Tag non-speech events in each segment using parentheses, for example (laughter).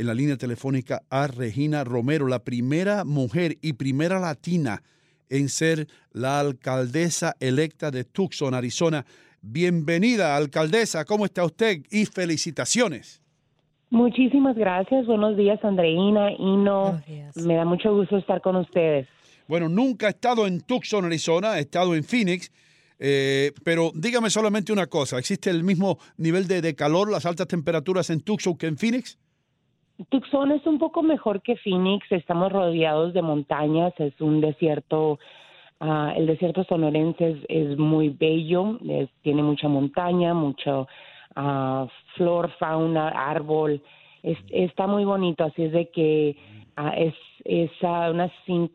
en la línea telefónica a Regina Romero, la primera mujer y primera latina en ser la alcaldesa electa de Tucson, Arizona. Bienvenida, alcaldesa. ¿Cómo está usted? Y felicitaciones. Muchísimas gracias. Buenos días, Andreina. Y no, me da mucho gusto estar con ustedes. Bueno, nunca he estado en Tucson, Arizona, he estado en Phoenix, eh, pero dígame solamente una cosa, ¿existe el mismo nivel de, calor, las altas temperaturas en Tucson que en Phoenix? Tucson es un poco mejor que Phoenix, estamos rodeados de montañas, es un desierto, ah, el desierto sonorense es, muy bello, tiene mucha montaña, mucho uh, flor, fauna, árbol, está muy bonito, así es de que Ah, es, es a unas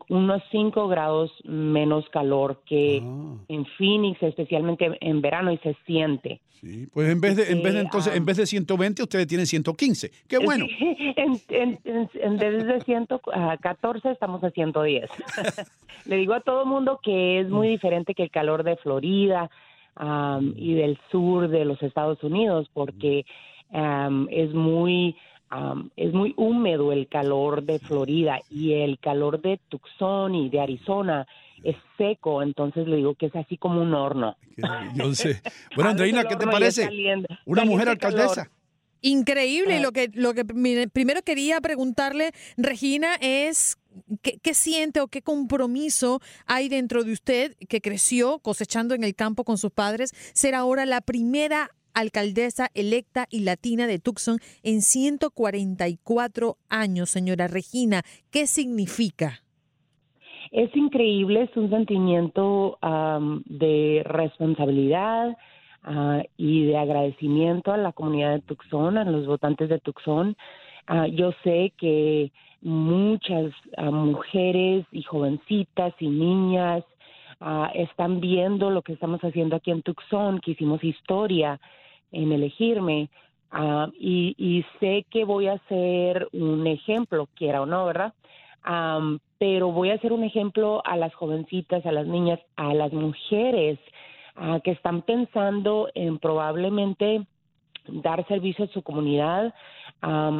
unos 5 grados menos calor que ah. en Phoenix, especialmente en verano, y se siente. Sí, pues en vez de, en vez de entonces, en vez de 120, ustedes tienen 115. ¡Qué bueno! (laughs) en, en, en, vez de 114, estamos a 110. (laughs) Le digo a todo el mundo que es muy diferente que el calor de Florida y del sur de los Estados Unidos, porque es muy es muy húmedo el calor de Florida y el calor de Tucson y de Arizona es seco, entonces le digo que es así como un horno. Yo sé. (laughs) Bueno, Andreina, ¿qué te parece? Una mujer alcaldesa. Increíble. Y lo que, lo que primero quería preguntarle, Regina, es ¿qué, ¿qué, siente o qué compromiso hay dentro de usted que creció cosechando en el campo con sus padres, ser ahora la primera alcaldesa electa y latina de Tucson en 144 años, señora Regina. ¿Qué significa? Es increíble, es un sentimiento de responsabilidad ah, y de agradecimiento a la comunidad de Tucson, a los votantes de Tucson. Ah, yo sé que muchas ah, mujeres y jovencitas y niñas están viendo lo que estamos haciendo aquí en Tucson, que hicimos historia en elegirme ah, y, sé que voy a ser un ejemplo, quiera o no, ¿verdad? pero voy a ser un ejemplo a las jovencitas, a las niñas, a las mujeres ah, que están pensando en probablemente dar servicio a su comunidad,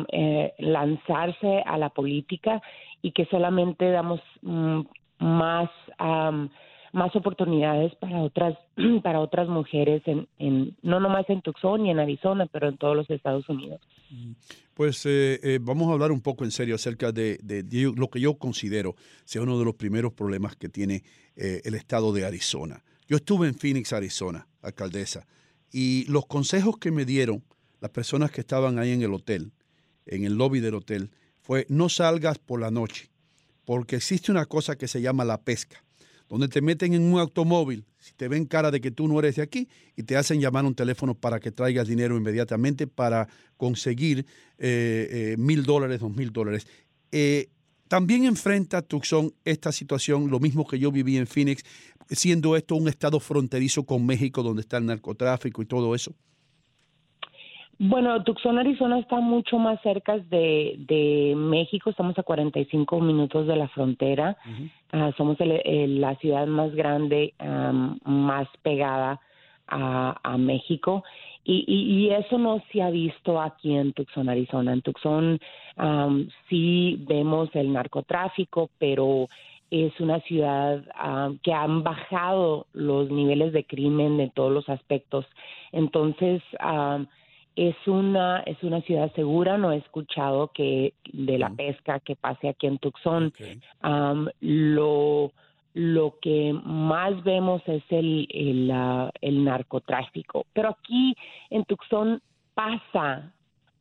eh, lanzarse a la política y que solamente damos mm, más más oportunidades para otras (clears throat) para otras mujeres en, en no nomás en Tucson y en Arizona pero en todos los Estados Unidos. Pues eh, eh, vamos a hablar un poco en serio acerca de, lo que yo considero sea uno de los primeros problemas que tiene eh, el estado de Arizona. Yo estuve en Phoenix Arizona alcaldesa y los consejos que me dieron las personas que estaban ahí en el hotel en el lobby del hotel fue no salgas por la noche porque existe una cosa que se llama la pesca donde te meten en un automóvil, si te ven cara de que tú no eres de aquí, y te hacen llamar un teléfono para que traigas dinero inmediatamente para conseguir eh, eh, mil dólares, dos mil dólares. Eh, también enfrenta Tucson esta situación, lo mismo que yo viví en Phoenix, siendo esto un estado fronterizo con México, donde está el narcotráfico y todo eso. Bueno, Tucson, Arizona está mucho más cerca de, México, estamos a 45 minutos de la frontera, ah, somos la ciudad más grande, más pegada a, México y, eso no se ha visto aquí en Tucson, Arizona. En Tucson sí vemos el narcotráfico, pero es una ciudad que han bajado los niveles de crimen de todos los aspectos. Entonces, es una es una ciudad segura no he escuchado que de la pesca que pase aquí en Tucson. Lo lo que más vemos es el el, el narcotráfico. Pero aquí en Tucson pasa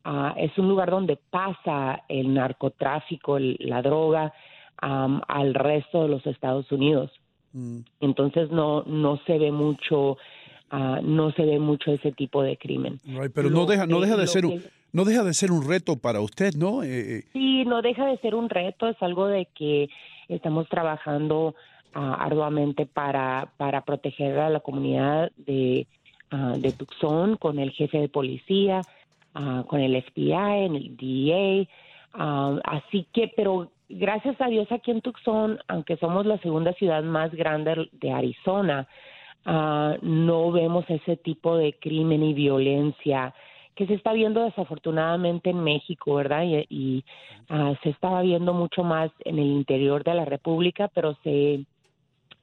ah, es un lugar donde pasa el narcotráfico la droga al resto de los Estados Unidos. Mm. entonces no no se ve mucho Ah, no se ve mucho ese tipo de crimen. pero no deja, no deja de ser un, no deja de ser un reto para usted, ¿no? Eh, eh. sí, no deja de ser un reto, es algo de que estamos trabajando ah, arduamente para, para proteger a la comunidad de, uh, de Tucson con el jefe de policía, con el FBI, el DEA, así que, pero gracias a Dios aquí en Tucson, aunque somos la segunda ciudad más grande de Arizona, Ah, no vemos ese tipo de crimen y violencia que se está viendo desafortunadamente en México, ¿verdad? Y, ah, se estaba viendo mucho más en el interior de la República, pero se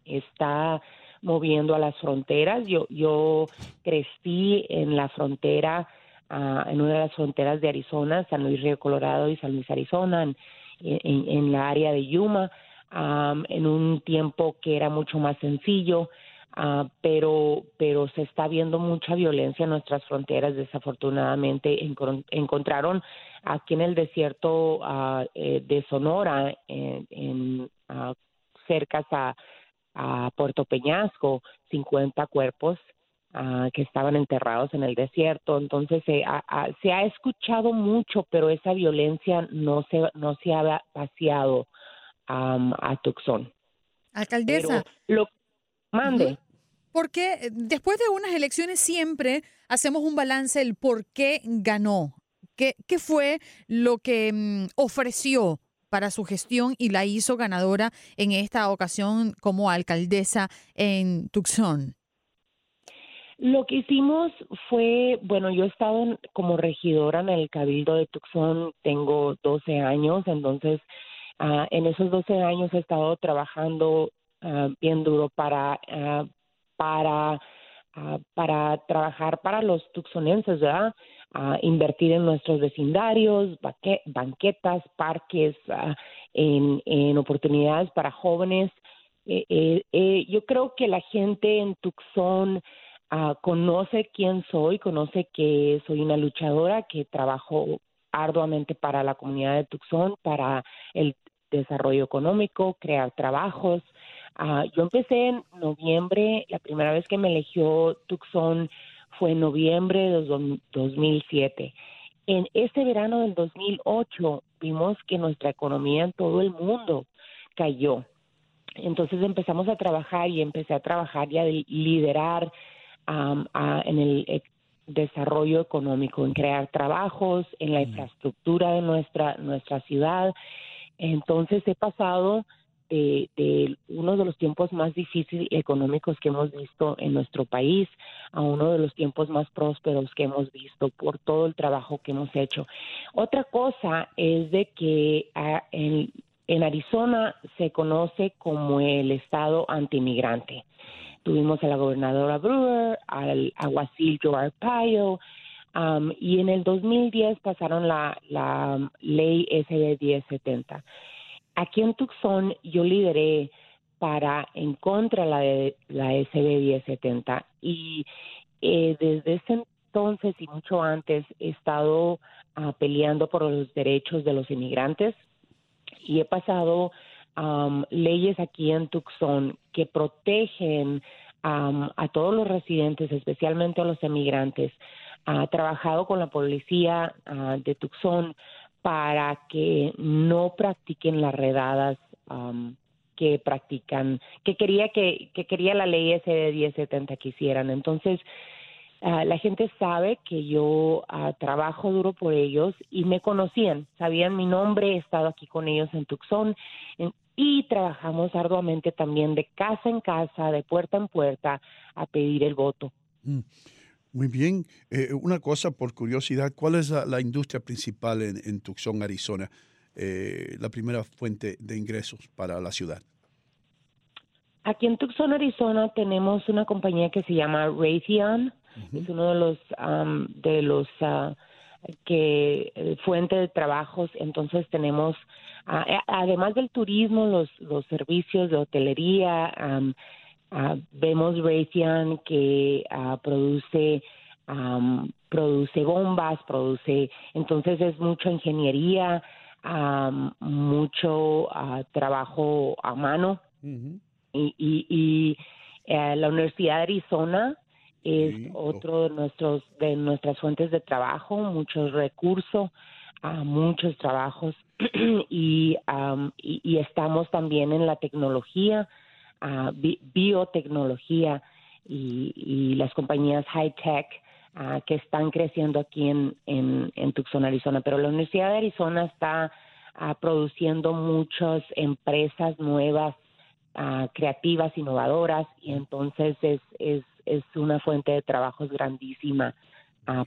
está moviendo a las fronteras. Yo, yo crecí en la frontera, ah, en una de las fronteras de Arizona, San Luis Río Colorado y San Luis Arizona, en, en, la área de Yuma, en un tiempo que era mucho más sencillo. Uh, pero pero se está viendo mucha violencia en nuestras fronteras desafortunadamente encontraron aquí en el desierto uh, de Sonora en, en cerca a a Puerto Peñasco 50 cuerpos ah, que estaban enterrados en el desierto. Entonces se ha escuchado mucho, pero esa violencia no se, no se ha vaciado a Tucson. Alcaldesa. lo, mande. Porque eh, después de unas elecciones siempre hacemos un balance el por qué ganó. ¿Qué, qué fue lo que mm, ofreció para su gestión y la hizo ganadora en esta ocasión como alcaldesa en Tucson? Lo que hicimos fue, bueno, yo he estado como regidora en el Cabildo de Tucson, tengo 12 años, entonces ah, en esos 12 años he estado trabajando ah, bien duro para, ah, para, para trabajar para los tucsonenses, ¿verdad? invertir en nuestros vecindarios, banquetas, parques, en, oportunidades para jóvenes. Eh, eh, eh, yo creo que la gente en Tucson ah, conoce quién soy, conoce que soy una luchadora, que trabajo arduamente para la comunidad de Tucson, para el desarrollo económico, crear trabajos. Ah, yo empecé en noviembre, la primera vez que me eligió Tucson fue en noviembre de 2007. En este verano del 2008 vimos que nuestra economía en todo el mundo cayó. Entonces empezamos a trabajar y empecé a trabajar y a liderar en el eh, desarrollo económico, en crear trabajos, en la infraestructura de nuestra, nuestra ciudad. Entonces he pasado de, uno de los tiempos más difíciles económicos que hemos visto en nuestro país a uno de los tiempos más prósperos que hemos visto por todo el trabajo que hemos hecho. Otra cosa es de que ah, en, Arizona se conoce como el estado antimigrante. Tuvimos a la gobernadora Brewer, al aguacil Joe Arpaio, um, y en el 2010 pasaron la, la ley SB 1070 Aquí en Tucson yo lideré para en contra la de la SB 1070 y eh, desde ese entonces y mucho antes he estado ah, peleando por los derechos de los inmigrantes y he pasado leyes aquí en Tucson que protegen a todos los residentes, especialmente a los inmigrantes. Ha trabajado con la policía ah, de Tucson para que no practiquen las redadas que practican, que quería que, que quería la ley ese de 1070 que hicieran. Entonces, ah, la gente sabe que yo ah, trabajo duro por ellos y me conocían, sabían mi nombre, he estado aquí con ellos en Tucson y trabajamos arduamente también de casa en casa, de puerta en puerta, a pedir el voto. Mm. Muy bien. Eh, una cosa por curiosidad, ¿cuál es la, industria principal en, Tucson, Arizona? Eh, la primera fuente de ingresos para la ciudad. Aquí en Tucson, Arizona, tenemos una compañía que se llama Raytheon. Es uno de los de los uh, que eh, fuente de trabajos. Entonces tenemos, ah, además del turismo, los los servicios de hotelería. Uh, vemos Raytheon que uh, produce um, produce bombas, produce entonces es mucha ingeniería, um, mucho uh, trabajo a mano. Y, y, y eh, la Universidad de Arizona es otro de nuestros de nuestras fuentes de trabajo, muchos recursos, muchos trabajos. (clears throat) Y, um, y, y estamos también en la tecnología biotecnología y, las compañías high tech que están creciendo aquí en, en, Tucson, Arizona. Pero la Universidad de Arizona está produciendo muchas empresas nuevas, creativas, innovadoras, y entonces es, es, es una fuente de trabajos grandísima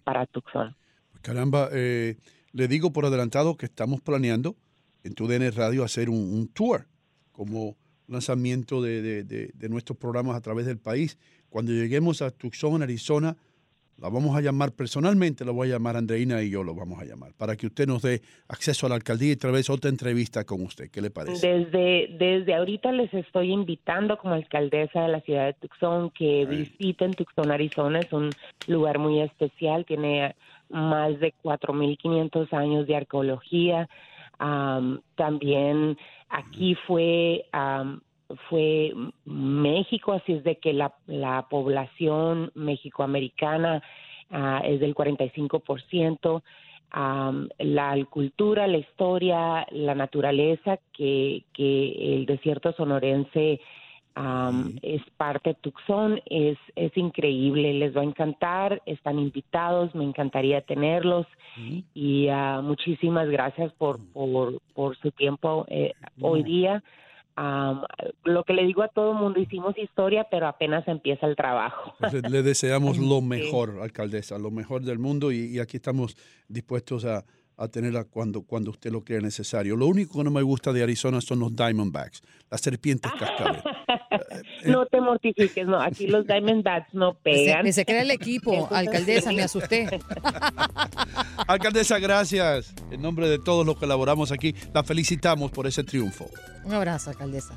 para Tucson. Caramba, eh, le digo por adelantado que estamos planeando en TUDN Radio hacer un, tour como lanzamiento de, de, nuestros programas a través del país. Cuando lleguemos a Tucson, Arizona, la vamos a llamar personalmente, la voy a llamar Andreina y yo lo vamos a llamar, para que usted nos dé acceso a la alcaldía y vez otra entrevista con usted. ¿Qué le parece? Desde, desde ahorita les estoy invitando como alcaldesa de la ciudad de Tucson que visiten Tucson, Arizona. Es un lugar muy especial, tiene más de 4.500 años de arqueología. también aquí fue fue México, así es de que la, la población mexicoamericana uh, es del 45%. Um, la cultura, la historia, la naturaleza que, que el desierto sonorense es parte de Tucson, es, es increíble, les va a encantar, están invitados, me encantaría tenerlos y uh, muchísimas gracias por, por, por su tiempo eh, hoy día. Lo que le digo a todo el mundo, hicimos historia, pero apenas empieza el trabajo. le (laughs) deseamos lo mejor, alcaldesa, lo mejor del mundo y, aquí estamos dispuestos a, a, tenerla cuando, cuando usted lo crea necesario. Lo único que no me gusta de Arizona son los Diamondbacks, las serpientes cascabeles. (laughs) no te mortifiques, no, aquí los Diamondbacks no pegan. Se, crea el equipo, alcaldesa, me asusté. (laughs) alcaldesa, gracias. En nombre de todos los que elaboramos aquí, la felicitamos por ese triunfo. Un abrazo, alcaldesa.